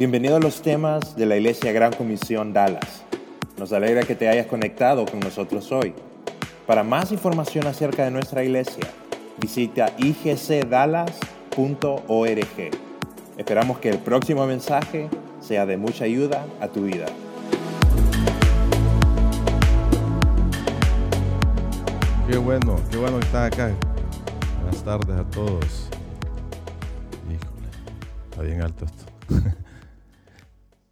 Bienvenido a los temas de la Iglesia Gran Comisión Dallas. Nos alegra que te hayas conectado con nosotros hoy. Para más información acerca de nuestra iglesia, visita igcdallas.org. Esperamos que el próximo mensaje sea de mucha ayuda a tu vida. Qué bueno, qué bueno que acá. Buenas tardes a todos. Híjole, está bien alto esto.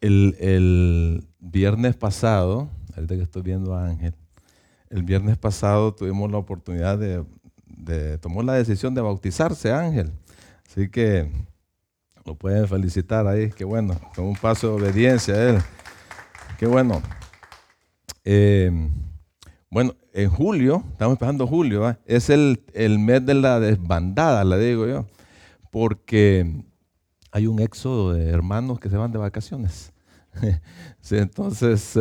El, viernes pasado, ahorita que estoy viendo a Ángel, el viernes pasado tuvimos la oportunidad de, tomó la decisión de bautizarse Ángel. Así que lo pueden felicitar ahí, qué bueno, con un paso de obediencia a él. Qué bueno. Eh, bueno, en julio, estamos empezando julio, es el, el, mes de la desbandada, le digo yo, porque hay un éxodo de hermanos que se van de vacaciones. entonces,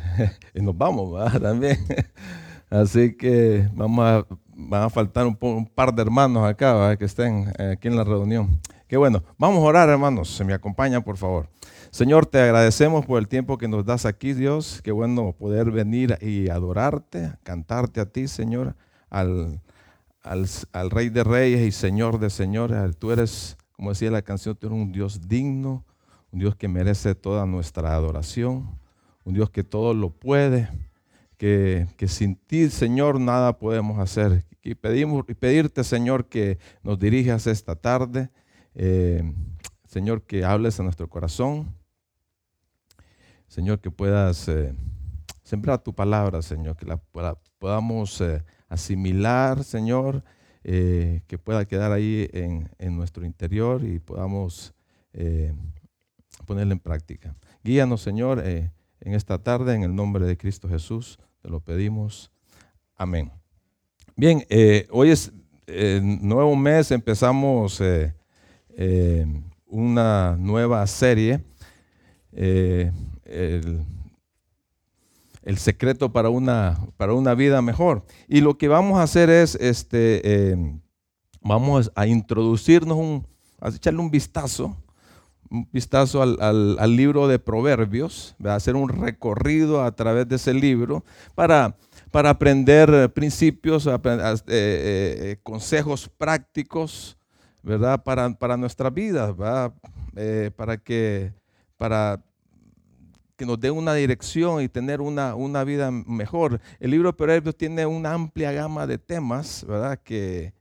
nos vamos también. Así que vamos a, van a faltar un, par de hermanos acá que estén eh, aquí en la reunión. Qué bueno. Vamos a orar, hermanos. Se me acompañan, por favor. Señor, te agradecemos por el tiempo que nos das aquí, Dios. Qué bueno poder venir y adorarte, cantarte a ti, Señor, al, al Rey de Reyes y Señor de Señores. Tú eres, como decía la canción, tú eres un Dios digno, un Dios que merece toda nuestra adoración, un Dios que todo lo puede, que, que sin ti, Señor, nada podemos hacer. Y pedimos pedirte, Señor, que nos dirijas esta tarde eh, Señor, que hables a nuestro corazón. Señor, que puedas eh, sembrar tu palabra, Señor, que la podamos eh, asimilar, Señor, que pueda quedar ahí en, nuestro interior y podamos ponerla en práctica. Guíanos, Señor, en esta tarde, en el nombre de Cristo Jesús, te lo pedimos. Amén. Bien, hoy es nuevo mes, empezamos eh, una nueva serie, eh, el, secreto para una, para una vida mejor. Y lo que vamos a hacer es, este, eh, vamos a introducirnos, un, a echarle un vistazo, un vistazo al, libro de Proverbios, hacer un recorrido a través de ese libro para, para aprender principios, consejos prácticos ¿verdad? Para, para nuestras vidas, eh, para, que, para que nos dé una dirección y tener una, una, vida mejor. El libro de Proverbios tiene una amplia gama de temas, ¿verdad? Que,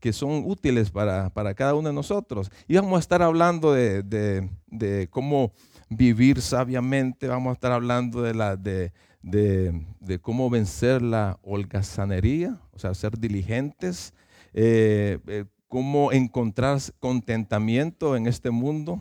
que son útiles para, para, cada uno de nosotros. Y vamos a estar hablando de, de, cómo vivir sabiamente, vamos a estar hablando de, la, de, de cómo vencer la holgazanería, o sea, ser diligentes, eh, eh, cómo encontrar contentamiento en este mundo,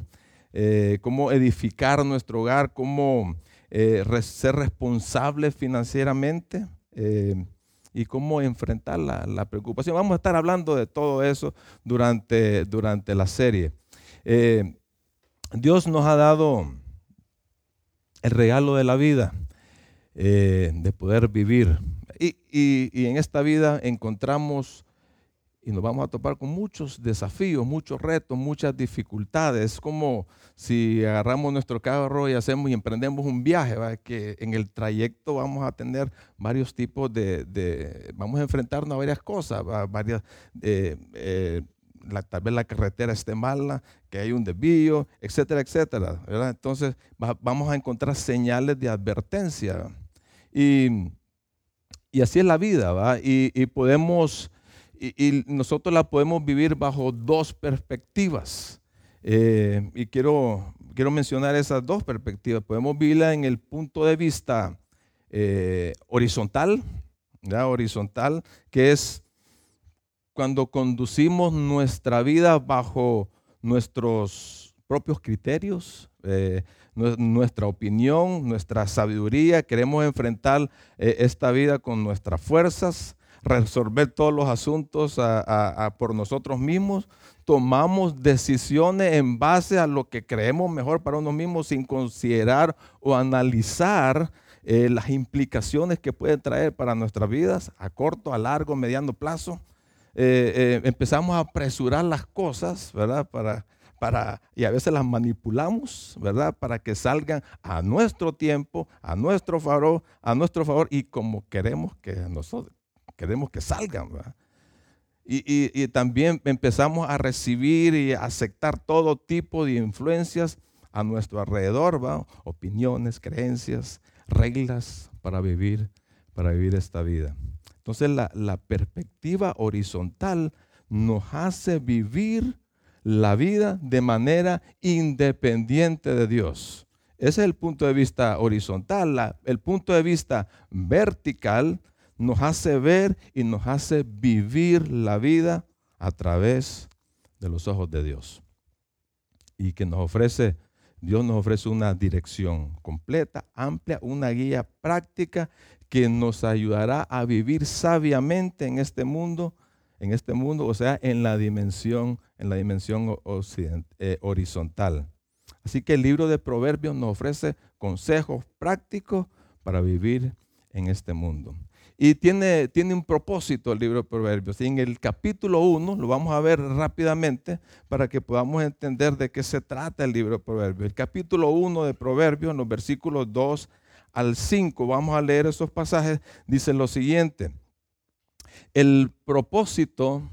eh, cómo edificar nuestro hogar, cómo eh, ser responsable financieramente eh, y cómo enfrentar la, preocupación. Vamos a estar hablando de todo eso durante, durante la serie. Dios nos ha dado el regalo de la vida, de poder vivir. y en esta vida encontramos y nos vamos a topar con muchos desafíos, muchos retos, muchas dificultades. Es como si agarramos nuestro carro y hacemos y emprendemos un viaje, que en el trayecto vamos a tener varios tipos de, vamos a enfrentarnos a varias cosas, varias, eh, eh, tal vez la carretera esté mala, que hay un desvío, etcétera, etcétera. Entonces vamos a encontrar señales de advertencia. Y, y así es la vida, ¿va? Y podemos y, nosotros la podemos vivir bajo dos perspectivas. Eh, y quiero, quiero mencionar esas dos perspectivas. Podemos vivirla en el punto de vista eh, horizontal, ¿ya? horizontal, que es cuando conducimos nuestra vida bajo nuestros propios criterios, eh, nuestra opinión, nuestra sabiduría. Queremos enfrentar esta vida con nuestras fuerzas, resolver todos los asuntos por nosotros mismos, tomamos decisiones en base a lo que creemos mejor para uno mismo sin considerar o analizar eh, las implicaciones que pueden traer para nuestras vidas a corto, a largo, mediano plazo. Eh, eh, empezamos a apresurar las cosas, ¿verdad? Para, para, y a veces las manipulamos, ¿verdad? Para que salgan a nuestro tiempo, a nuestro favor, a nuestro favor y como queremos que nosotros, queremos que salgan, ¿verdad? Y, también empezamos a recibir y aceptar todo tipo de influencias a nuestro alrededor, ¿va? opiniones, creencias, reglas para vivir, para vivir esta vida. Entonces la, la perspectiva horizontal nos hace vivir la vida de manera independiente de Dios. Ese es el punto de vista horizontal. el punto de vista vertical nos hace ver y nos hace vivir la vida a través de los ojos de Dios. Y que nos ofrece, Dios nos ofrece una dirección completa, amplia, una guía práctica que nos ayudará a vivir sabiamente en este mundo, en este mundo, o sea, en la dimensión, en la dimensión eh, horizontal. Así que el libro de Proverbios nos ofrece consejos prácticos para vivir en este mundo. Y tiene, tiene un propósito el libro de Proverbios. Y en el capítulo 1, lo vamos a ver rápidamente para que podamos entender de qué se trata el libro de Proverbios. El capítulo 1 de Proverbios, en los versículos 2 al 5, vamos a leer esos pasajes, dice lo siguiente. El propósito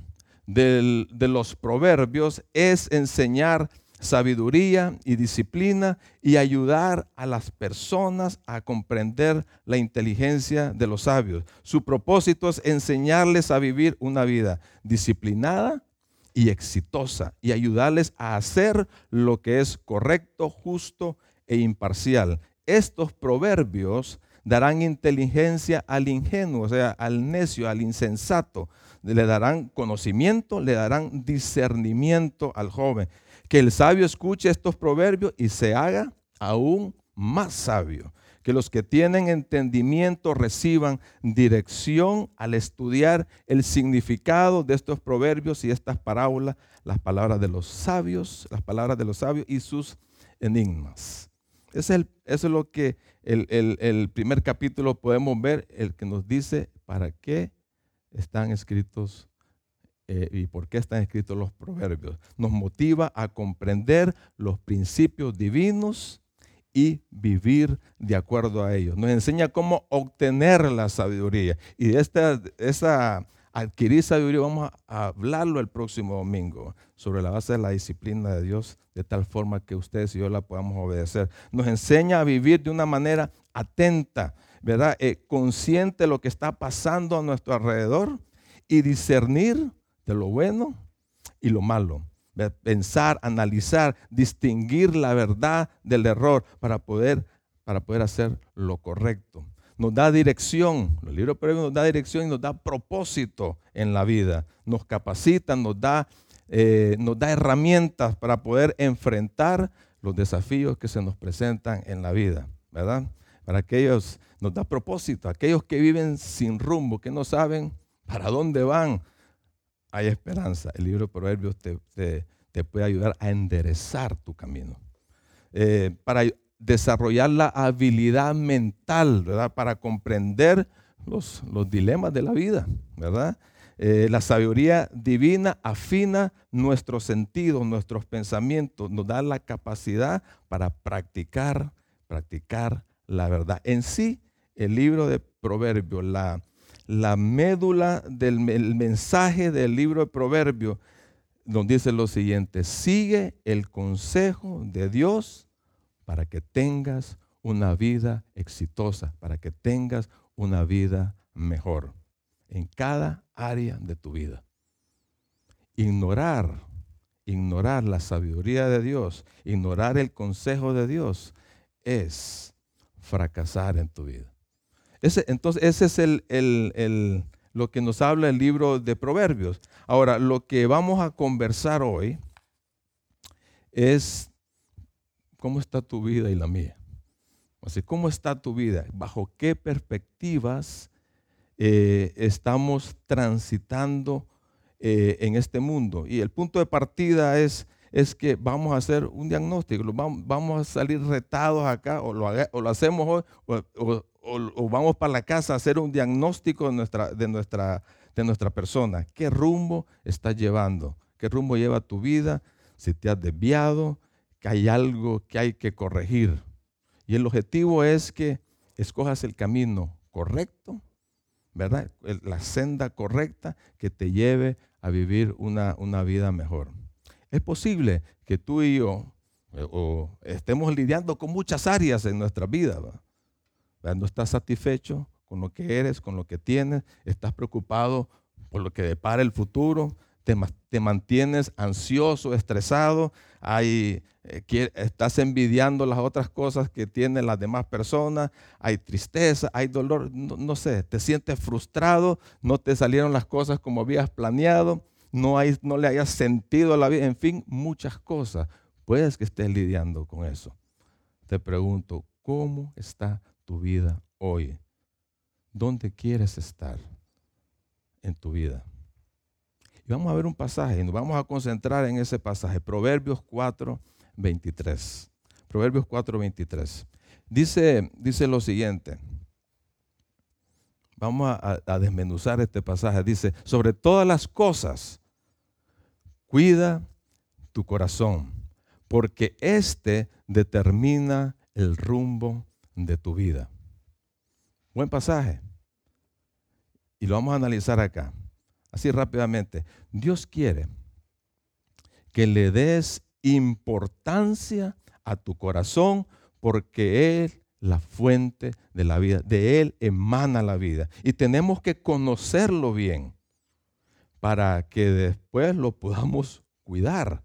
de los proverbios es enseñar sabiduría y disciplina y ayudar a las personas a comprender la inteligencia de los sabios. Su propósito es enseñarles a vivir una vida disciplinada y exitosa y ayudarles a hacer lo que es correcto, justo e imparcial. Estos proverbios darán inteligencia al ingenuo, o sea, al necio, al insensato. Le darán conocimiento, le darán discernimiento al joven que el sabio escuche estos proverbios y se haga aún más sabio. Que los que tienen entendimiento reciban dirección al estudiar el significado de estos proverbios y estas parábolas, las palabras de los sabios, las palabras de los sabios y sus enigmas. es eso es lo que el, el primer capítulo podemos ver, el que nos dice para qué están escritos eh, y por qué están escritos los proverbios. Nos motiva a comprender los principios divinos y vivir de acuerdo a ellos. Nos enseña cómo obtener la sabiduría. Y de esta, esa adquirir sabiduría vamos a hablarlo el próximo domingo sobre la base de la disciplina de Dios, de tal forma que ustedes y yo la podamos obedecer. Nos enseña a vivir de una manera atenta, ¿verdad? Eh, consciente de lo que está pasando a nuestro alrededor y discernir de lo bueno y lo malo. Pensar, analizar, distinguir la verdad del error para poder, para poder hacer lo correcto. Nos da dirección, el libro de nos da dirección y nos da propósito en la vida. Nos capacita, nos da, eh, nos da herramientas para poder enfrentar los desafíos que se nos presentan en la vida, ¿verdad? Para aquellos, nos da propósito, aquellos que viven sin rumbo, que no saben para dónde van, hay esperanza. El libro de Proverbios te, puede ayudar a enderezar tu camino. Eh, para desarrollar la habilidad mental, ¿verdad? Para comprender los, los dilemas de la vida, ¿verdad? Eh, la sabiduría divina afina nuestros sentidos, nuestros pensamientos, nos da la capacidad para practicar, practicar la verdad. En sí, el libro de Proverbios, la, la médula del mensaje del libro de Proverbios, donde dice lo siguiente, sigue el consejo de Dios para que tengas una vida exitosa, para que tengas una vida mejor en cada área de tu vida. Ignorar, ignorar la sabiduría de Dios, ignorar el consejo de Dios es fracasar en tu vida entonces, ese es lo que nos habla el libro de Proverbios. Ahora, lo que vamos a conversar hoy es cómo está tu vida y la mía. O sea, ¿cómo está tu vida? ¿Bajo qué perspectivas eh, estamos transitando eh, en este mundo? Y el punto de partida es, que vamos a hacer un diagnóstico, vamos, a salir retados acá, o lo, o lo hacemos hoy, vamos para la casa a hacer un diagnóstico de nuestra, de, nuestra, de nuestra persona. ¿Qué rumbo estás llevando? ¿Qué rumbo lleva tu vida? si te has desviado, que hay algo que hay que corregir. Y el objetivo es que escojas el camino correcto, ¿verdad? La senda correcta que te lleve a vivir una, una vida mejor. Es posible que tú y yo o estemos lidiando con muchas áreas en nuestra vida. No estás satisfecho con lo que eres, con lo que tienes, estás preocupado por lo que depara el futuro, te, mantienes ansioso, estresado, hay, eh, estás envidiando las otras cosas que tienen las demás personas, hay tristeza, hay dolor, no, sé, te sientes frustrado, no te salieron las cosas como habías planeado, no, no le hayas sentido a la vida, en fin, muchas cosas. Puedes que estés lidiando con eso. Te pregunto, ¿cómo está tu vida hoy? ¿Dónde quieres estar en tu vida? Y vamos a ver un pasaje y nos vamos a concentrar en ese pasaje, Proverbios 4, 23. Proverbios 4, 23. Dice, dice lo siguiente. Vamos a, a desmenuzar este pasaje. Dice, sobre todas las cosas, cuida tu corazón porque este determina el rumbo de tu vida. Buen pasaje. Y lo vamos a analizar acá, así rápidamente. Dios quiere que le des importancia a tu corazón porque Él es la fuente de la vida, de Él emana la vida. Y tenemos que conocerlo bien para que después lo podamos cuidar.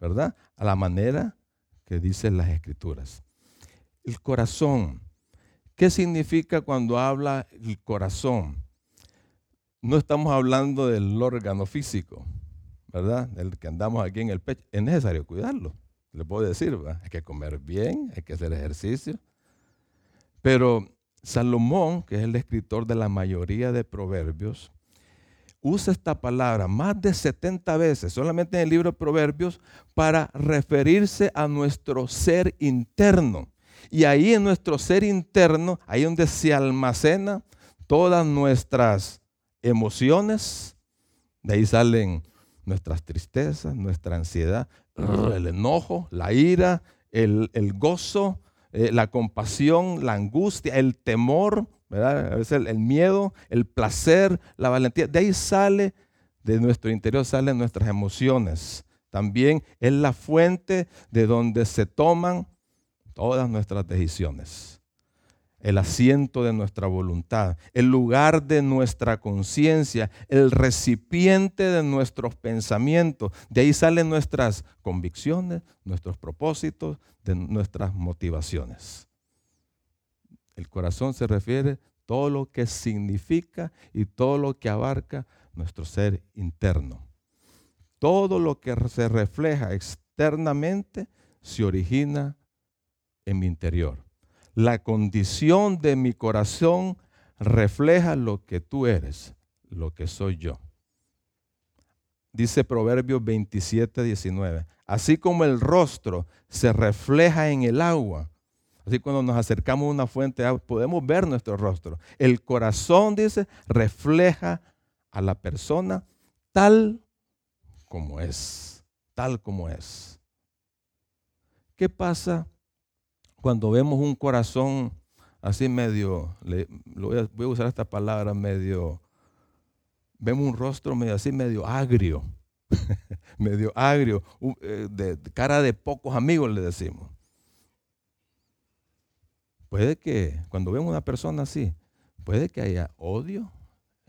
¿verdad? A la manera que dicen las escrituras. El corazón. ¿Qué significa cuando habla el corazón? No estamos hablando del órgano físico, ¿verdad? Del que andamos aquí en el pecho. Es necesario cuidarlo. Le puedo decir, ¿verdad? hay que comer bien, hay que hacer ejercicio. Pero Salomón, que es el escritor de la mayoría de proverbios, usa esta palabra más de 70 veces, solamente en el libro de Proverbios, para referirse a nuestro ser interno. Y ahí en nuestro ser interno, ahí donde se almacena todas nuestras emociones, de ahí salen nuestras tristezas, nuestra ansiedad, el enojo, la ira, el, gozo, eh, la compasión, la angustia, el temor, a veces el, miedo, el placer, la valentía, de ahí sale, de nuestro interior salen nuestras emociones. También es la fuente de donde se toman todas nuestras decisiones. El asiento de nuestra voluntad, el lugar de nuestra conciencia, el recipiente de nuestros pensamientos. De ahí salen nuestras convicciones, nuestros propósitos, de nuestras motivaciones. El corazón se refiere todo lo que significa y todo lo que abarca nuestro ser interno. Todo lo que se refleja externamente se origina en mi interior. La condición de mi corazón refleja lo que tú eres, lo que soy yo. Dice Proverbios 27, 19. Así como el rostro se refleja en el agua, Así cuando nos acercamos a una fuente podemos ver nuestro rostro. El corazón, dice, refleja a la persona tal como es, tal como es. ¿Qué pasa cuando vemos un corazón así medio, voy, a, usar esta palabra medio, vemos un rostro medio así medio agrio, medio agrio, eh, de cara de pocos amigos le decimos. Puede que cuando vemos una persona así, puede que haya odio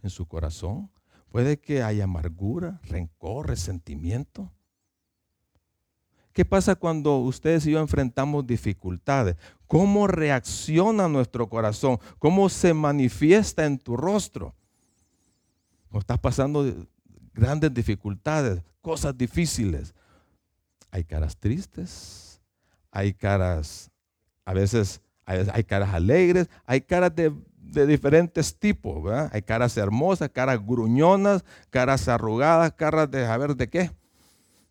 en su corazón, puede que haya amargura, rencor, resentimiento. ¿Qué pasa cuando ustedes y yo enfrentamos dificultades? ¿Cómo reacciona nuestro corazón? ¿Cómo se manifiesta en tu rostro? ¿No estás pasando grandes dificultades, cosas difíciles? Hay caras tristes, hay caras a veces hay, caras alegres, hay caras de, diferentes tipos, Hay caras hermosas, caras gruñonas, caras arrugadas, caras de, a ver, ¿de qué?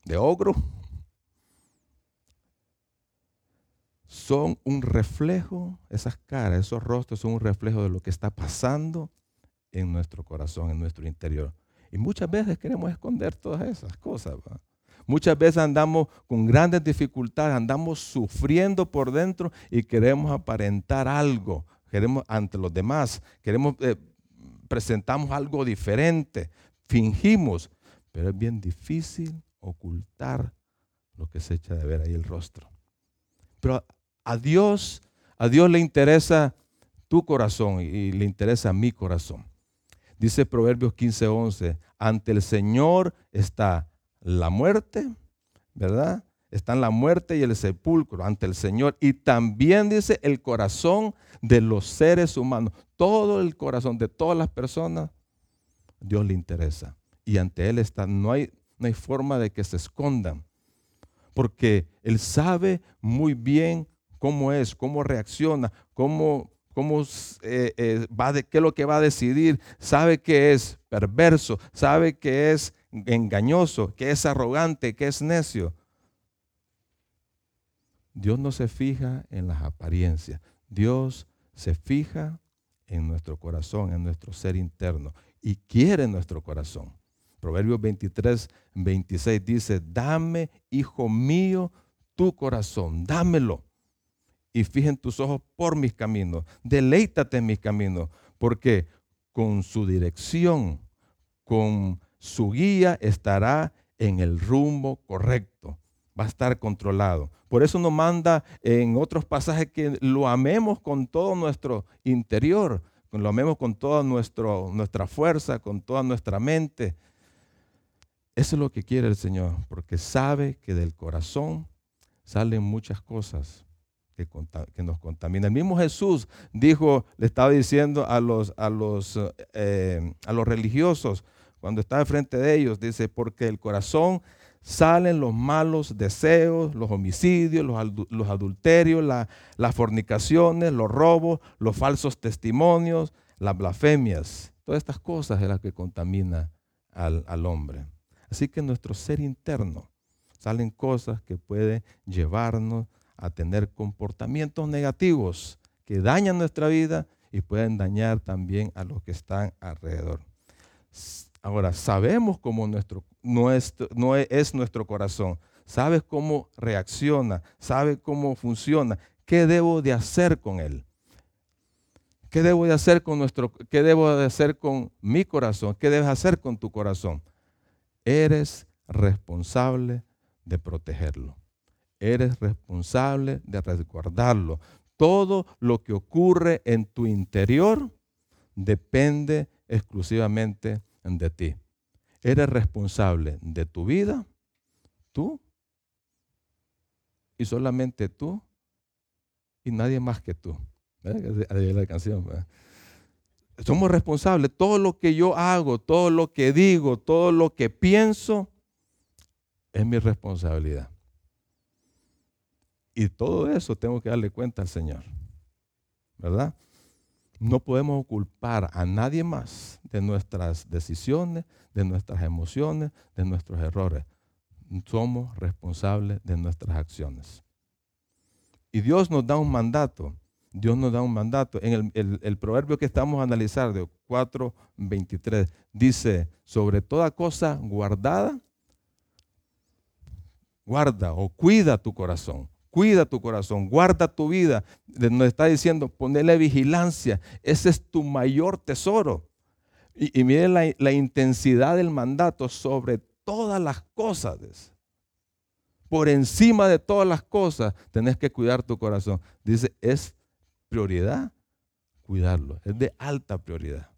De ogro. Son un reflejo, esas caras, esos rostros son un reflejo de lo que está pasando en nuestro corazón, en nuestro interior. Y muchas veces queremos esconder todas esas cosas. Muchas veces andamos con grandes dificultades, andamos sufriendo por dentro y queremos aparentar algo, queremos ante los demás, queremos eh, presentamos algo diferente, fingimos, pero es bien difícil ocultar lo que se echa de ver ahí el rostro. Pero a Dios, a Dios le interesa tu corazón y le interesa mi corazón. Dice Proverbios 15:11, ante el Señor está la muerte, ¿verdad? Están la muerte y el sepulcro ante el Señor. Y también dice el corazón de los seres humanos. Todo el corazón de todas las personas, Dios le interesa. Y ante Él está, no hay, no hay forma de que se escondan. Porque Él sabe muy bien cómo es, cómo reacciona, cómo, cómo eh, eh, va qué es lo que va a decidir. Sabe que es perverso, sabe que es engañoso, que es arrogante, que es necio. Dios no se fija en las apariencias. Dios se fija en nuestro corazón, en nuestro ser interno y quiere nuestro corazón. Proverbios 23, 26 dice, dame, hijo mío, tu corazón, dámelo. Y fijen tus ojos por mis caminos, deleítate en mis caminos, porque con su dirección, con su guía estará en el rumbo correcto, va a estar controlado. Por eso nos manda en otros pasajes que lo amemos con todo nuestro interior, lo amemos con toda nuestra fuerza, con toda nuestra mente. Eso es lo que quiere el Señor, porque sabe que del corazón salen muchas cosas que, nos contaminan. El mismo Jesús dijo, le estaba diciendo a los, a los, eh, a los religiosos, cuando estaba frente de ellos, dice, porque el corazón salen los malos deseos, los homicidios, los, adulterios, las fornicaciones, los robos, los falsos testimonios, las blasfemias. Todas estas cosas es las que contamina al, al hombre. Así que en nuestro ser interno salen cosas que pueden llevarnos a tener comportamientos negativos que dañan nuestra vida y pueden dañar también a los que están alrededor. Ahora, sabemos cómo nuestro, nuestro, no es nuestro corazón. Sabes cómo reacciona, sabes cómo funciona. ¿Qué debo de hacer con él? ¿Qué debo de hacer con nuestro, qué debo de hacer con mi corazón? ¿Qué debes hacer con tu corazón? Eres responsable de protegerlo. Eres responsable de resguardarlo. Todo lo que ocurre en tu interior depende exclusivamente de ti. Eres responsable de tu vida, tú, y solamente tú, y nadie más que tú. canción. Somos responsables. Todo lo que yo hago, todo lo que digo, todo lo que pienso, es mi responsabilidad. Y todo eso tengo que darle cuenta al Señor. ¿Verdad? No podemos culpar a nadie más de nuestras decisiones, de nuestras emociones, de nuestros errores. Somos responsables de nuestras acciones. Y Dios nos da un mandato. Dios nos da un mandato. En el, proverbio que estamos a analizar de 4.23 dice, sobre toda cosa guardada, guarda o cuida tu corazón, Cuida tu corazón, guarda tu vida. Nos está diciendo, ponele vigilancia. Ese es tu mayor tesoro. Y, miren la, intensidad del mandato sobre todas las cosas. Por encima de todas las cosas, tenés que cuidar tu corazón. Dice, es prioridad cuidarlo. Es de alta prioridad.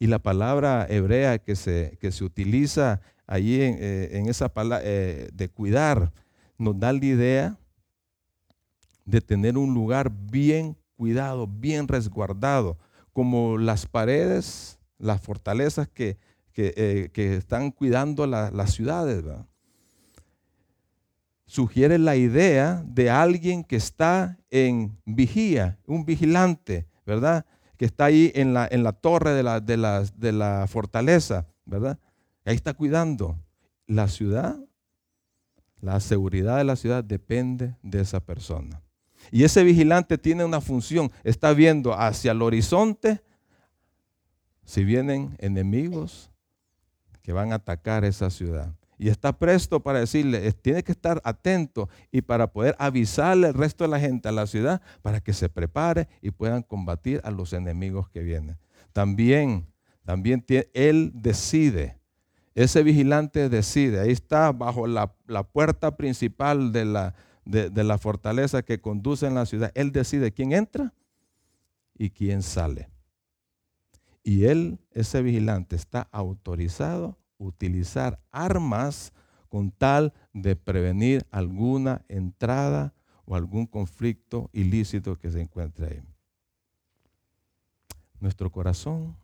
Y la palabra hebrea que se, que se utiliza allí en, eh, esa palabra eh, de cuidar, nos da la idea de tener un lugar bien cuidado, bien resguardado, como las paredes, las fortalezas que, eh, están cuidando las ciudades. Sugiere la idea de alguien que está en vigía, un vigilante, ¿verdad? Que está ahí en la, en la torre de la, de, de la fortaleza, ¿verdad? Ahí está cuidando. La ciudad la seguridad de la ciudad depende de esa persona. Y ese vigilante tiene una función, está viendo hacia el horizonte si vienen enemigos que van a atacar esa ciudad. y está presto para decirle, tiene que estar atento y para poder avisarle al resto de la gente a la ciudad para que se prepare y puedan combatir a los enemigos que vienen. También, también él decide, ese vigilante decide, ahí está bajo la, puerta principal de la, de la fortaleza que conduce en la ciudad, él decide quién entra y quién sale. Y él, ese vigilante, está autorizado utilizar armas con tal de prevenir alguna entrada o algún conflicto ilícito que se encuentre ahí. Nuestro corazón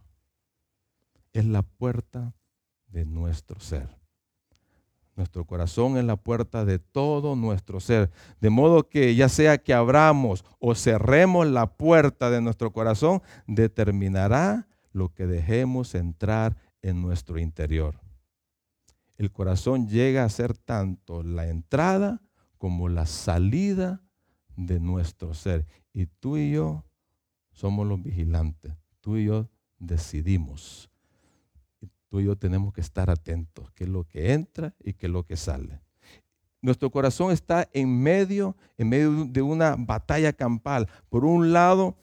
es la puerta de nuestro ser. Nuestro corazón es la puerta de todo nuestro ser. De modo que ya sea que abramos o cerremos la puerta de nuestro corazón, determinará lo que dejemos entrar en nuestro interior. El corazón llega a ser tanto la entrada como la salida de nuestro ser. Y tú y yo somos los vigilantes. Tú y yo decidimos. Tú y yo tenemos que estar atentos, qué es lo que entra y qué es lo que sale. Nuestro corazón está en medio, en medio de una batalla campal. Por un lado,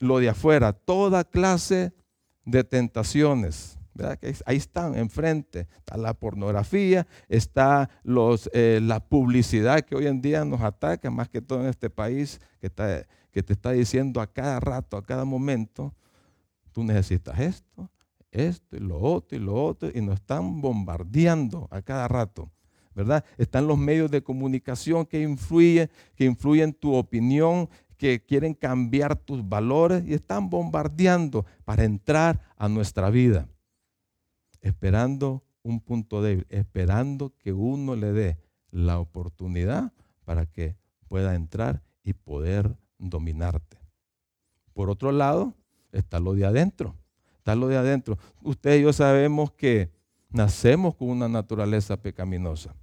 lo de afuera, toda clase de tentaciones. Que ahí están enfrente. Está la pornografía, está eh, la publicidad que hoy en día nos ataca, más que todo en este país, que, que te está diciendo a cada rato, a cada momento, tú necesitas esto, esto y lo otro y lo otro, y nos están bombardeando a cada rato. ¿verdad? Están los medios de comunicación que influyen, que influyen tu opinión, que quieren cambiar tus valores y están bombardeando para entrar a nuestra vida. Esperando un punto débil, esperando que uno le dé la oportunidad para que pueda entrar y poder dominarte. Por otro lado, está lo de adentro. Está lo de adentro. Usted y yo sabemos que nacemos con una naturaleza pecaminosa.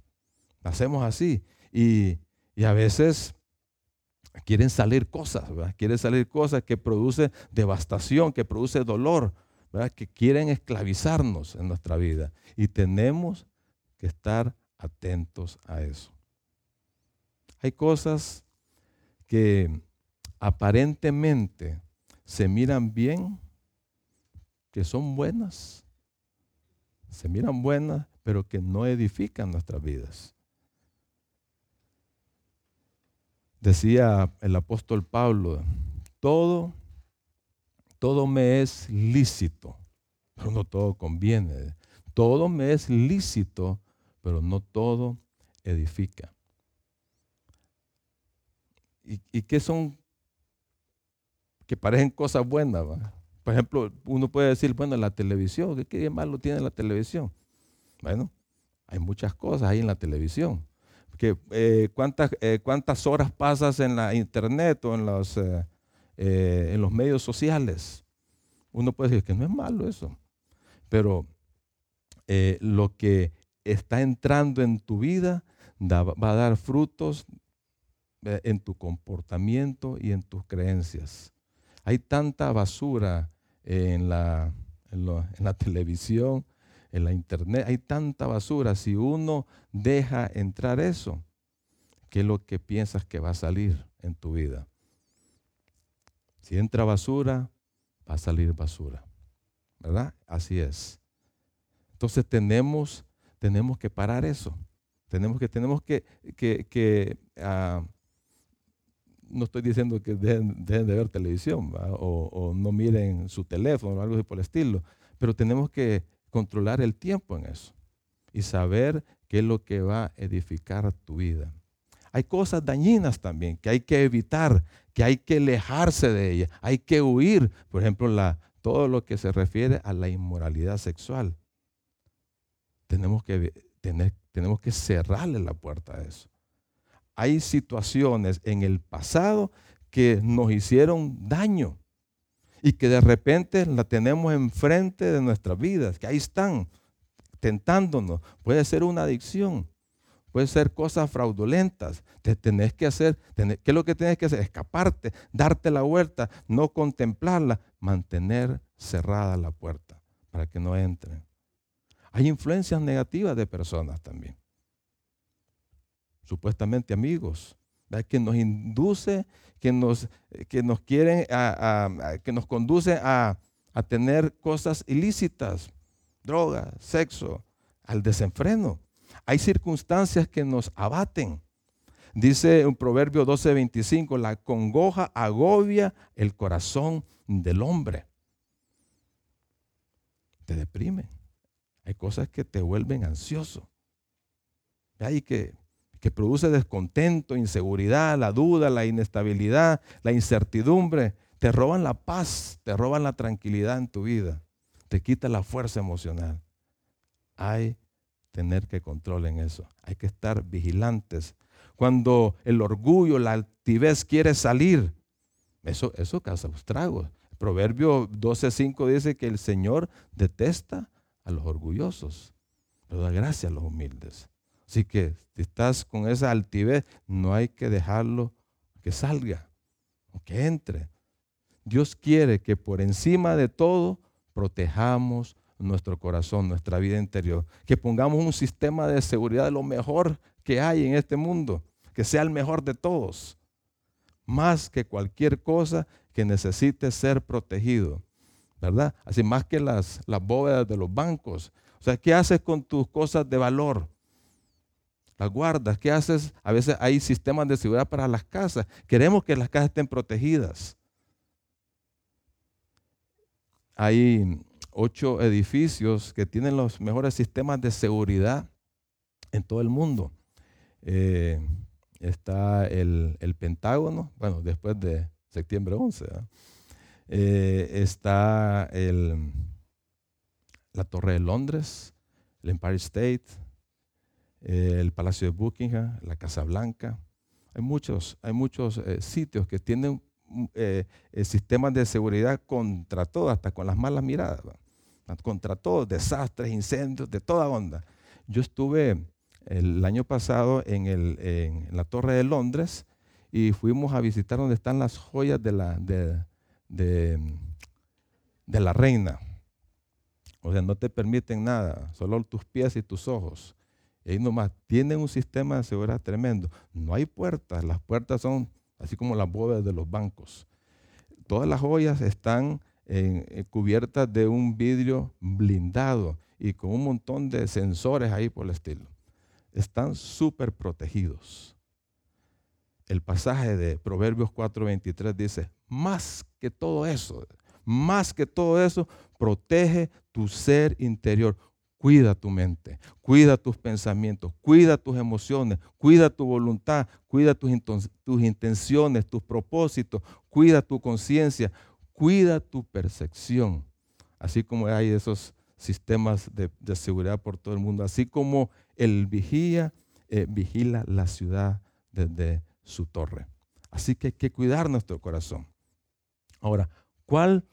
Nacemos así. Y, y a veces quieren salir cosas, ¿verdad? quieren salir cosas que producen devastación, que produce dolor, ¿verdad? que quieren esclavizarnos en nuestra vida. Y tenemos que estar atentos a eso. Hay cosas que aparentemente se miran bien, que son buenas, se miran buenas, pero que no edifican nuestras vidas. Decía el apóstol Pablo, todo, todo me es lícito, pero no todo conviene. Todo me es lícito, pero no todo edifica. ¿Y, qué son que parecen cosas buenas? Por ejemplo, uno puede decir, bueno, la televisión, ¿qué, qué malo tiene la televisión? Bueno, hay muchas cosas ahí en la televisión eh, cuántas, eh, cuántas horas pasas en la internet o en los, eh, en los medios sociales. Uno puede decir que no es malo eso, pero lo que está entrando en tu vida va a dar frutos en tu comportamiento y en tus creencias. Hay tanta basura en la, en la televisión, en la internet, hay tanta basura. Si uno deja entrar eso, ¿qué es lo que piensas que va a salir en tu vida? Si entra basura, va a salir basura. ¿Verdad? Así es. Entonces tenemos, tenemos que parar eso. Tenemos que, tenemos que, que, ah, no estoy diciendo que dejen, de ver televisión o, no miren su teléfono o algo así por el estilo, pero tenemos que controlar el tiempo en eso y saber qué es lo que va a edificar tu vida. Hay cosas dañinas también que hay que evitar, que hay que alejarse de ellas, hay que huir. Por ejemplo, todo lo que se refiere a la inmoralidad sexual. Tenemos que, tener, tenemos que cerrarle la puerta a eso. Hay situaciones en el pasado que nos hicieron daño y que de repente la tenemos enfrente de nuestras vidas, que ahí están tentándonos. Puede ser una adicción, puede ser cosas fraudulentas. Te tenés que hacer, ¿qué es lo que tienes que hacer? Escaparte, darte la vuelta, no contemplarla, mantener cerrada la puerta para que no entren. Hay influencias negativas de personas también. Supuestamente amigos, que nos induce, que nos, que nos quieren, que nos conduce a, a tener cosas ilícitas, droga, sexo, al desenfreno. Hay circunstancias que nos abaten. Dice un proverbio 12:25, la congoja agobia el corazón del hombre. Te deprime. Hay cosas que te vuelven ansioso. Hay que, que produce descontento, inseguridad, la duda, la inestabilidad, la incertidumbre. Te roban la paz, te roban la tranquilidad en tu vida. Te quita la fuerza emocional. Hay tener que control en eso. Hay que estar vigilantes. Cuando el orgullo, la altivez quiere salir, eso, eso causa estragos. Proverbio 12.5 dice que el Señor detesta a los orgullosos, pero da gracia a los humildes. Así que si estás con esa altivez, no hay que dejarlo que salga o que entre. Dios quiere que por encima de todo protejamos nuestro corazón, nuestra vida interior. Que pongamos un sistema de seguridad de lo mejor que hay en este mundo, que sea el mejor de todos, más que cualquier cosa que necesite ser protegido, ¿verdad? Así más que las, las bóvedas de los bancos. O sea, ¿qué haces con tus cosas de valor? Las guardas, ¿qué haces? A veces hay sistemas de seguridad para las casas. Queremos que las casas estén protegidas. Hay ocho edificios que tienen los mejores sistemas de seguridad en todo el mundo. Eh, está el, Pentágono, bueno, después de septiembre 11. Eh, está el, la Torre de Londres, el Empire State, eh, el Palacio de Buckingham, la Casa Blanca. Hay muchos, hay muchos sitios que tienen sistemas de seguridad contra todo, hasta con las malas miradas contra todo, desastres, incendios, de toda onda. Yo estuve el año pasado en, la Torre de Londres y fuimos a visitar donde están las joyas de la reina. O sea, no te permiten nada, solo tus pies y tus ojos. Ahí nomás tienen un sistema de seguridad tremendo. No hay puertas, las puertas son así como las bóvedas de los bancos. Todas las joyas están en, cubiertas de un vidrio blindado y con un montón de sensores ahí por el estilo. Están súper protegidos. El pasaje de Proverbios 4:23 dice, más que todo eso, más que todo eso, protege tu ser interior. Cuida tu mente, cuida tus pensamientos, cuida tus emociones, cuida tu voluntad, cuida tus, intenciones, tus propósitos, cuida tu conciencia, cuida tu percepción, así como hay esos sistemas de, seguridad por todo el mundo, así como el vigía eh, vigila la ciudad desde su torre. Así que hay que cuidar nuestro corazón. Ahora, ¿cuál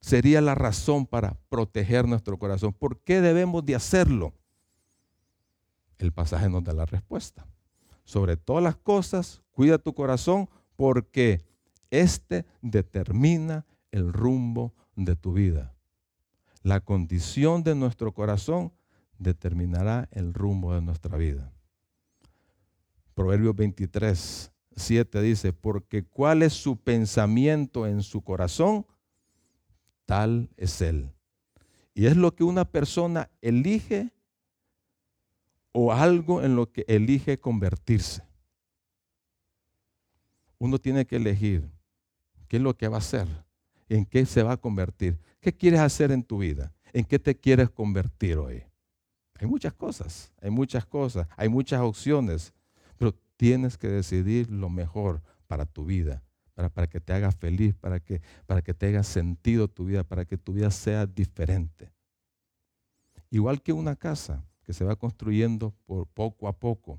sería la razón para proteger nuestro corazón? ¿Por qué debemos de hacerlo? El pasaje nos da la respuesta. Sobre todas las cosas, cuida tu corazón porque éste determina el rumbo de tu vida. La condición de nuestro corazón determinará el rumbo de nuestra vida. Proverbios 23, 7 dice, porque cuál es su pensamiento en su corazón, tal es él. Y es lo que una persona elige o algo en lo que elige convertirse. Uno tiene que elegir qué es lo que va a hacer en qué se va a convertir. ¿Qué quieres hacer en tu vida? ¿En qué te quieres convertir hoy? Hay muchas cosas, hay muchas cosas, hay muchas opciones, pero tienes que decidir lo mejor para tu vida, para, para que te haga feliz, para que, para que te haga sentido tu vida, para que tu vida sea diferente. Igual que una casa que se va construyendo por poco a poco.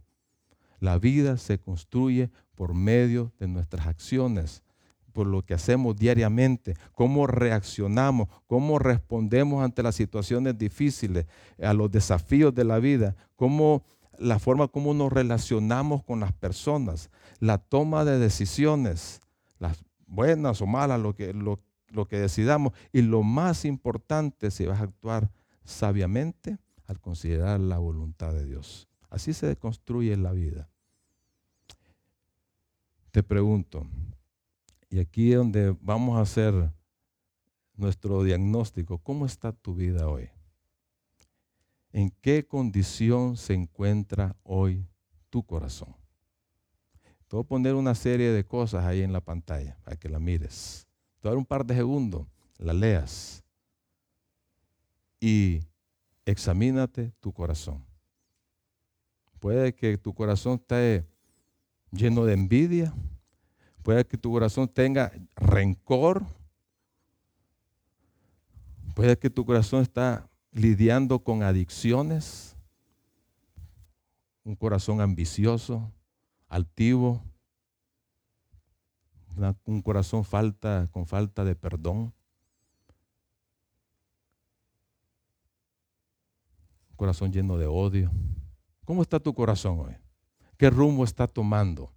La vida se construye por medio de nuestras acciones, por lo que hacemos diariamente, cómo reaccionamos, cómo respondemos ante las situaciones difíciles, a los desafíos de la vida, cómo la forma como nos relacionamos con las personas, la toma de decisiones, las buenas o malas, lo que, lo, lo que decidamos. Y lo más importante, si vas a actuar sabiamente, al considerar la voluntad de Dios. Así se construye la vida. Te pregunto, y aquí es donde vamos a hacer nuestro diagnóstico, ¿cómo está tu vida hoy? ¿En qué condición se encuentra hoy tu corazón? Te voy a poner una serie de cosas ahí en la pantalla para que la mires. Te voy a dar un par de segundos, la leas y examínate tu corazón. Puede que tu corazón esté lleno de envidia, puede que tu corazón tenga rencor, puede que tu corazón está lidiando con adicciones, un corazón ambicioso, altivo, un corazón falta, con falta de perdón. Un corazón lleno de odio. ¿Cómo está tu corazón hoy? ¿Qué rumbo está tomando?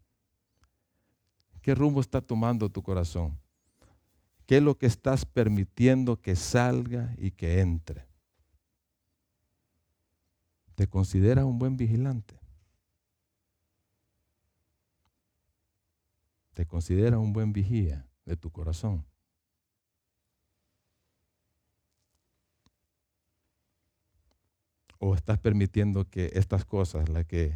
¿Qué rumbo está tomando tu corazón? ¿Qué es lo que estás permitiendo que salga y que entre? ¿Te consideras un buen vigilante? ¿Te consideras un buen vigía de tu corazón? ¿O estás permitiendo que estas cosas, la que,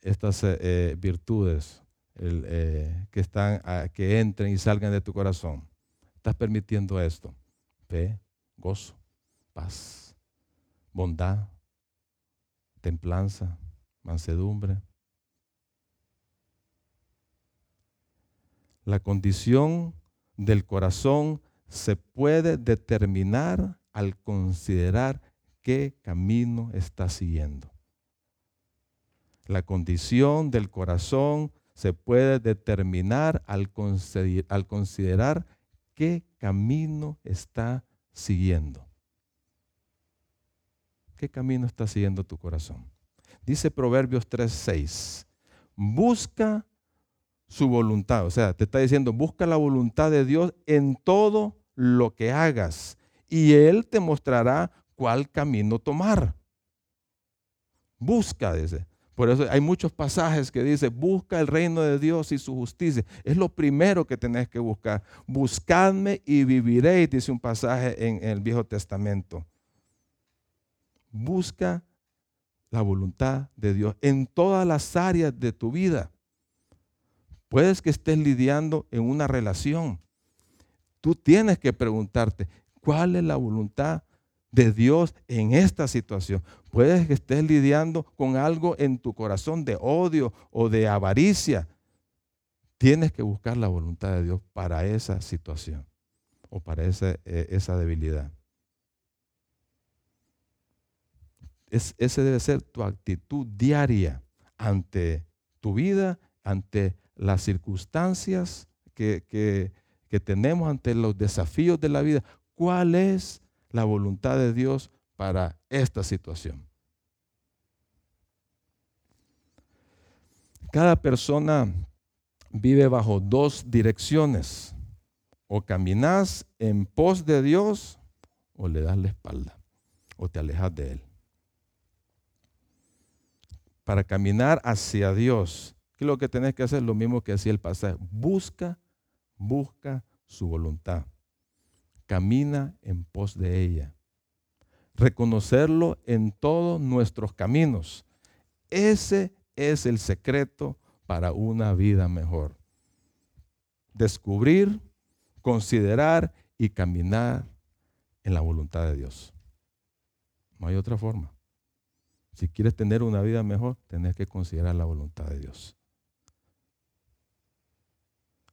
estas eh, eh, virtudes eh, que, están, que entren y salgan de tu corazón, estás permitiendo esto? Fe, gozo, paz, bondad, templanza, mansedumbre. La condición del corazón se puede determinar al considerar qué camino está siguiendo. La condición del corazón se puede determinar al, considerar qué camino está siguiendo. ¿Qué camino está siguiendo tu corazón? Dice Proverbios 3:6, busca su voluntad. O sea, te está diciendo, busca la voluntad de Dios en todo lo que hagas y Él te mostrará cuál camino tomar. Busca, dice. Por eso hay muchos pasajes que dice, busca el reino de Dios y su justicia. Es lo primero que tenés que buscar. Buscadme y viviréis, dice un pasaje en el Viejo Testamento. Busca la voluntad de Dios en todas las áreas de tu vida. Puedes que estés lidiando en una relación. Tú tienes que preguntarte, ¿cuál es la voluntad de Dios en esta situación? Puedes que estés lidiando con algo en tu corazón de odio o de avaricia. Tienes que buscar la voluntad de Dios para esa situación o para esa, eh, esa debilidad. Es, esa debe ser tu actitud diaria ante tu vida, ante las circunstancias que, que tenemos, ante los desafíos de la vida. ¿Cuál es la voluntad de Dios para esta situación? Cada persona vive bajo dos direcciones. O caminas en pos de Dios o le das la espalda o te alejas de Él para caminar hacia Dios, ¿qué es lo que tenés que hacer? Lo mismo que hacía el pasaje. Busca, busca su voluntad. Camina en pos de ella. Reconocerlo en todos nuestros caminos. Ese es el secreto para una vida mejor. Descubrir, considerar y caminar en la voluntad de Dios. No hay otra forma. Si quieres tener una vida mejor, tenés que considerar la voluntad de Dios.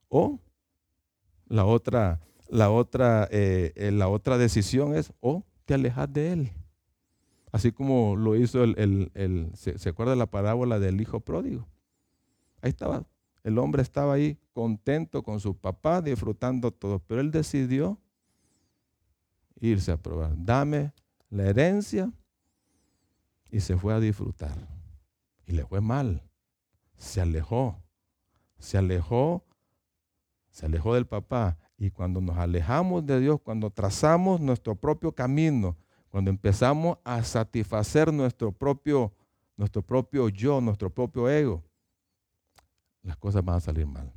O la otra, la otra, eh, eh, la otra decisión es, o te alejas de Él. Así como lo hizo el, el, ¿se, ¿se, acuerda la parábola del hijo pródigo? Ahí estaba, el hombre estaba ahí contento con su papá, disfrutando todo, pero él decidió irse a probar. Dame la herencia y se fue a disfrutar. Y le fue mal. Se alejó. Se alejó. Se alejó del papá. Y cuando nos alejamos de Dios, cuando trazamos nuestro propio camino, cuando empezamos a satisfacer nuestro propio, nuestro propio yo, nuestro propio ego, las cosas van a salir mal.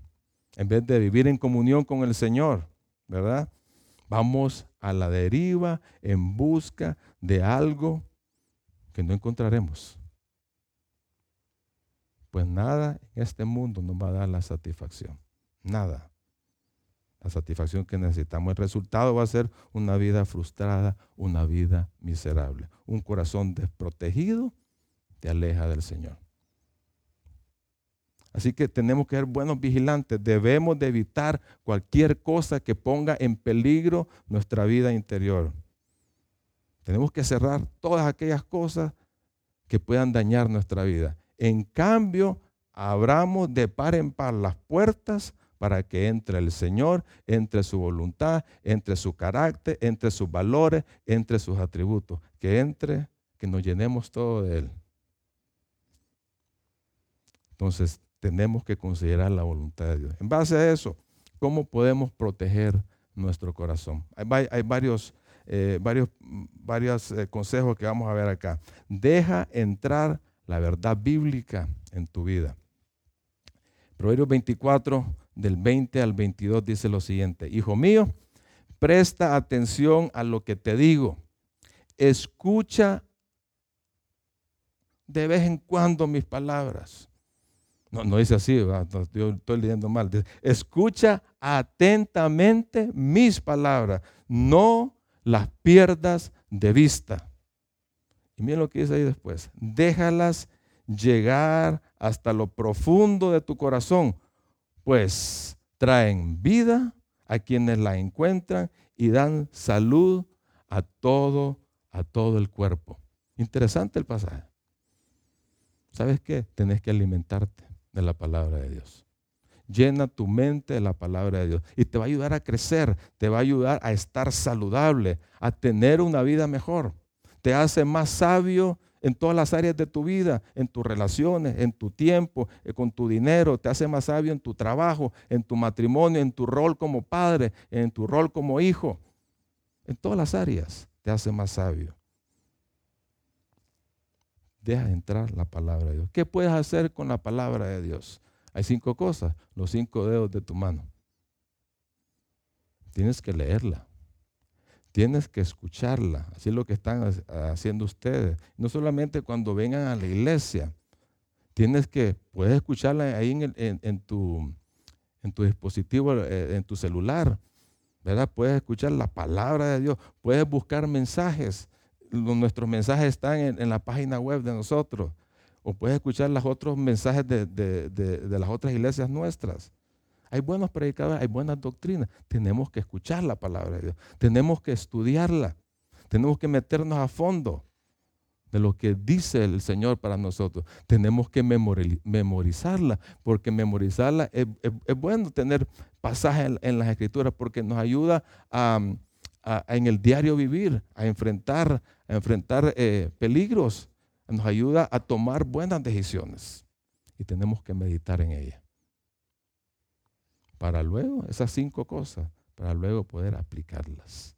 En vez de vivir en comunión con el Señor, ¿verdad? Vamos a la deriva en busca de algo que no encontraremos. Pues nada en este mundo nos va a dar la satisfacción. Nada. La satisfacción que necesitamos. El resultado va a ser una vida frustrada, una vida miserable. Un corazón desprotegido te aleja del Señor. Así que tenemos que ser buenos vigilantes. Debemos de evitar cualquier cosa que ponga en peligro nuestra vida interior. Tenemos que cerrar todas aquellas cosas que puedan dañar nuestra vida. En cambio, abramos de par en par las puertas para que entre el Señor, entre su voluntad, entre su carácter, entre sus valores, entre sus atributos. Que entre, que nos llenemos todo de Él. Entonces, tenemos que considerar la voluntad de Dios. En base a eso, ¿cómo podemos proteger nuestro corazón? Hay, varios, eh, varios, varios eh, consejos que vamos a ver acá. Deja entrar la verdad bíblica en tu vida. Proverbios 24, del 20 al 22, dice lo siguiente. Hijo mío, presta atención a lo que te digo. Escucha de vez en cuando mis palabras no, no dice así, yo estoy leyendo mal. Escucha atentamente mis palabras, no las pierdas de vista. Y miren lo que dice ahí después. Déjalas llegar hasta lo profundo de tu corazón, pues traen vida a quienes la encuentran y dan salud a todo, a todo el cuerpo. Interesante el pasaje. ¿Sabes qué? Tenés que alimentarte de la palabra de Dios. Llena tu mente de la palabra de Dios y te va a ayudar a crecer, te va a ayudar a estar saludable, a tener una vida mejor. Te hace más sabio en todas las áreas de tu vida, en tus relaciones, en tu tiempo, eh, con tu dinero, te hace más sabio en tu trabajo, en tu matrimonio, en tu rol como padre, en tu rol como hijo. En todas las áreas te hace más sabio deja entrar la palabra de Dios. ¿Qué puedes hacer con la palabra de Dios? Hay cinco cosas, los cinco dedos de tu mano. Tienes que leerla. Tienes que escucharla. Así es lo que están haciendo ustedes. No solamente cuando vengan a la iglesia. Tienes que, puedes escucharla ahí en, tu, en tu dispositivo, eh, en tu celular. ¿verdad? Puedes escuchar la palabra de Dios. Puedes buscar mensajes nuestros mensajes están en, la página web de nosotros. O puedes escuchar los otros mensajes de, las otras iglesias nuestras. Hay buenos predicadores, hay buenas doctrinas. Tenemos que escuchar la palabra de Dios. Tenemos que estudiarla. Tenemos que meternos a fondo de lo que dice el Señor para nosotros. Tenemos que memorizarla, porque memorizarla es, bueno tener pasajes en, las escrituras, porque nos ayuda a, en el diario vivir, a enfrentar, a enfrentar eh, peligros, nos ayuda a tomar buenas decisiones. Y tenemos que meditar en ella. Para luego, esas cinco cosas, para luego poder aplicarlas.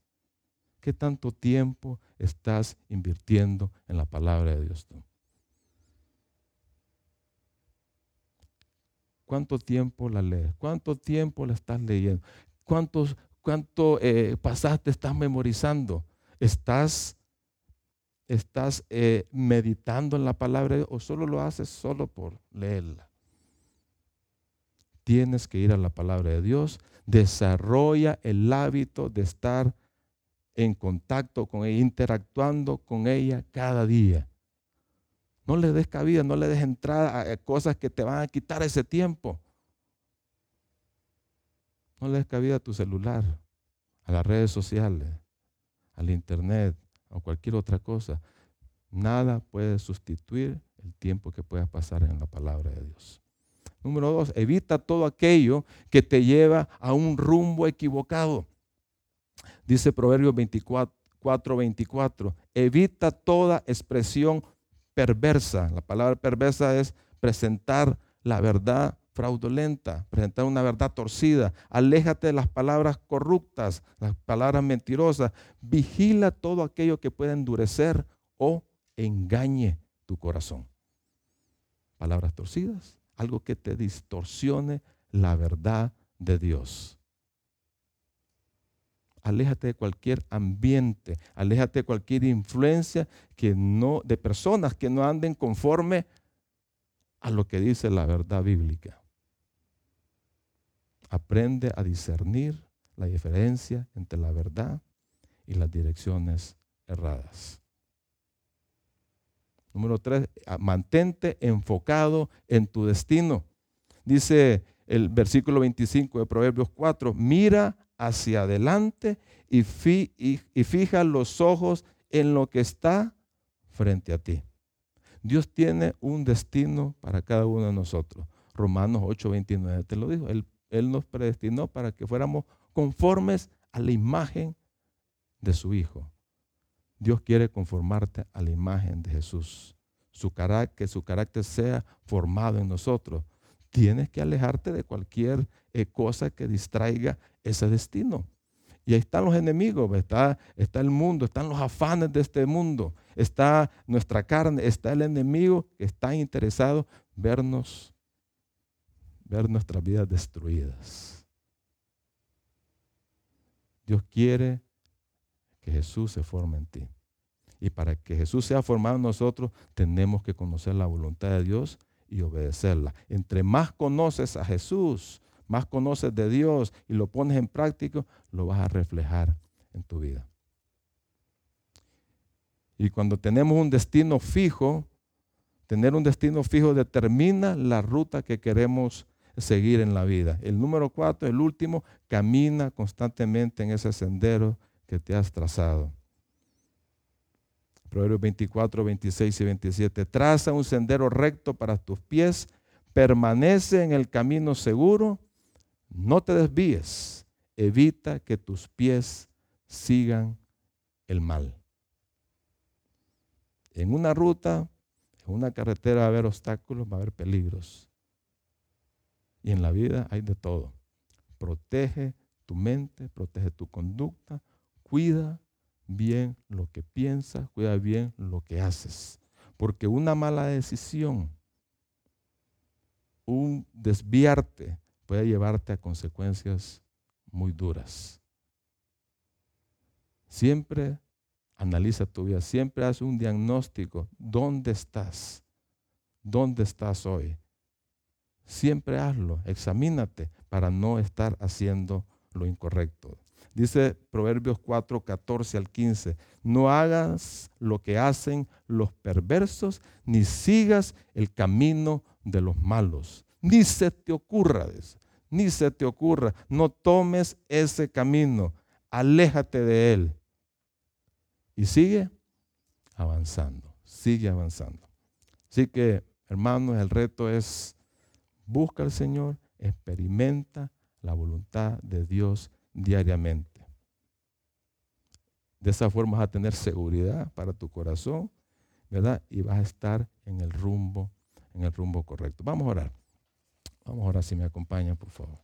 ¿Qué tanto tiempo estás invirtiendo en la palabra de Dios tú? ¿Cuánto tiempo la lees? ¿Cuánto tiempo la estás leyendo? ¿Cuántos, cuánto eh, pasaste estás memorizando? ¿Estás, estás eh, meditando en la palabra o solo lo haces solo por leerla? Tienes que ir a la palabra de Dios, desarrolla el hábito de estar en contacto con ella, interactuando con ella cada día. No le des cabida, no le des entrada a cosas que te van a quitar ese tiempo. No le des cabida a tu celular, a las redes sociales, al internet o cualquier otra cosa. Nada puede sustituir el tiempo que puedas pasar en la palabra de Dios. Número dos, evita todo aquello que te lleva a un rumbo equivocado. Dice Proverbios 24, 24, evita toda expresión perversa. La palabra perversa es presentar la verdad fraudulenta, presentar una verdad torcida. Aléjate de las palabras corruptas, las palabras mentirosas. Vigila todo aquello que pueda endurecer o engañe tu corazón. Palabras torcidas, algo que te distorsione la verdad de Dios. Aléjate de cualquier ambiente, aléjate de cualquier influencia que no, de personas que no anden conforme a lo que dice la verdad bíblica. Aprende a discernir la diferencia entre la verdad y las direcciones erradas. Número tres, mantente enfocado en tu destino. Dice el versículo 25 de Proverbios 4, mira hacia adelante y, fija los ojos en lo que está frente a ti. Dios tiene un destino para cada uno de nosotros. Romanos 8:29 te lo dijo. Él, él nos predestinó para que fuéramos conformes a la imagen de su Hijo. Dios quiere conformarte a la imagen de Jesús. Su carácter, que su carácter sea formado en nosotros. Tienes que alejarte de cualquier eh, cosa que distraiga ese destino. Y ahí están los enemigos, está, el mundo, están los afanes de este mundo, está nuestra carne, está el enemigo que está interesado vernos, ver nuestras vidas destruidas. Dios quiere que Jesús se forme en ti. Y para que Jesús sea formado en nosotros, tenemos que conocer la voluntad de Dios y obedecerla. Entre más conoces a Jesús, más conoces de Dios y lo pones en práctica, lo vas a reflejar en tu vida. Y cuando tenemos un destino fijo, tener un destino fijo determina la ruta que queremos seguir en la vida. El número cuatro, el último, camina constantemente en ese sendero que te has trazado. Proverbios 24, 26 y 27. Traza un sendero recto para tus pies, permanece en el camino seguro no te desvíes, evita que tus pies sigan el mal. En una ruta, en una carretera va a haber obstáculos, va a haber peligros. Y en la vida hay de todo. Protege tu mente, protege tu conducta, cuida bien lo que piensas, cuida bien lo que haces. Porque una mala decisión, un desviarte, puede llevarte a consecuencias muy duras. Siempre analiza tu vida, siempre haz un diagnóstico. ¿Dónde estás? ¿Dónde estás hoy? Siempre hazlo, examínate para no estar haciendo lo incorrecto. Dice Proverbios 4, 14 al 15, no hagas lo que hacen los perversos, ni sigas el camino de los malos, ni se te ocurra, ni se te ocurra, no tomes ese camino, aléjate de él. Y sigue avanzando, sigue avanzando. Así que, hermanos, el reto es, busca al Señor, experimenta la voluntad de Dios diariamente. De esa forma vas a tener seguridad para tu corazón, ¿verdad? Y vas a estar en el rumbo, en el rumbo correcto. Vamos a orar. Vamos ahora si me acompañan, por favor.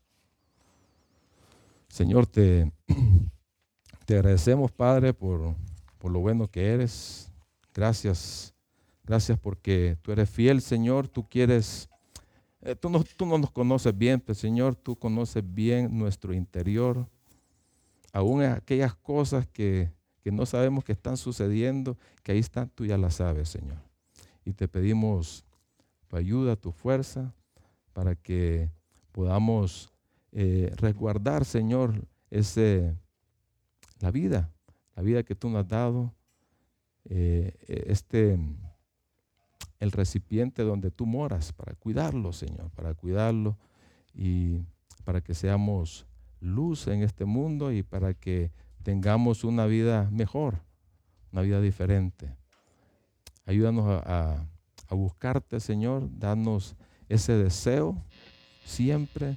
Señor, te, te agradecemos, Padre, por, por lo bueno que eres. Gracias, gracias porque tú eres fiel, Señor. Tú quieres, eh, tú, no, tú no nos conoces bien, pero Señor, tú conoces bien nuestro interior. Aún aquellas cosas que, que no sabemos que están sucediendo, que ahí están, tú ya las sabes, Señor. Y te pedimos tu ayuda, tu fuerza, para que podamos eh, resguardar, Señor, ese, la vida, la vida que tú nos has dado, eh, este, el recipiente donde tú moras, para cuidarlo, Señor, para cuidarlo y para que seamos luz en este mundo y para que tengamos una vida mejor, una vida diferente. Ayúdanos a, a buscarte, Señor, danos ese deseo siempre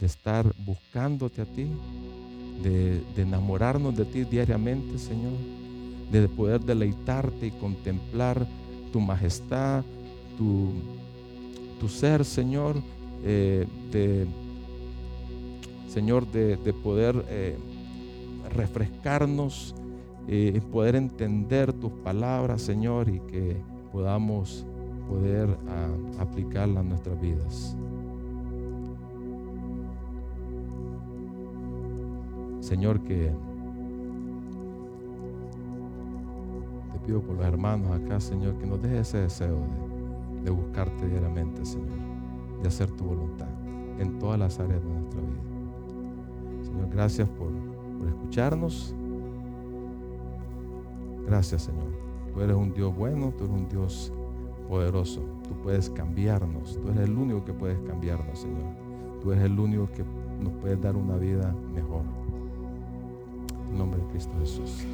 de estar buscándote a ti, de, enamorarnos de ti diariamente, Señor, de poder deleitarte y contemplar tu majestad, tu, tu ser, Señor, eh, de, Señor, de, poder eh, refrescarnos, y poder entender tus palabras, Señor, y que podamos poder ah, aplicarlas a nuestras vidas. Señor, que te pido por los hermanos acá, Señor, que nos deje ese deseo de, buscarte diariamente, Señor, de hacer tu voluntad en todas las áreas de nuestra vida. Señor, gracias por, por escucharnos. Gracias, Señor. Tú eres un Dios bueno, tú eres un Dios poderoso. Tú puedes cambiarnos. Tú eres el único que puedes cambiarnos, Señor. Tú eres el único que nos puede dar una vida mejor. En nombre de Cristo Jesús.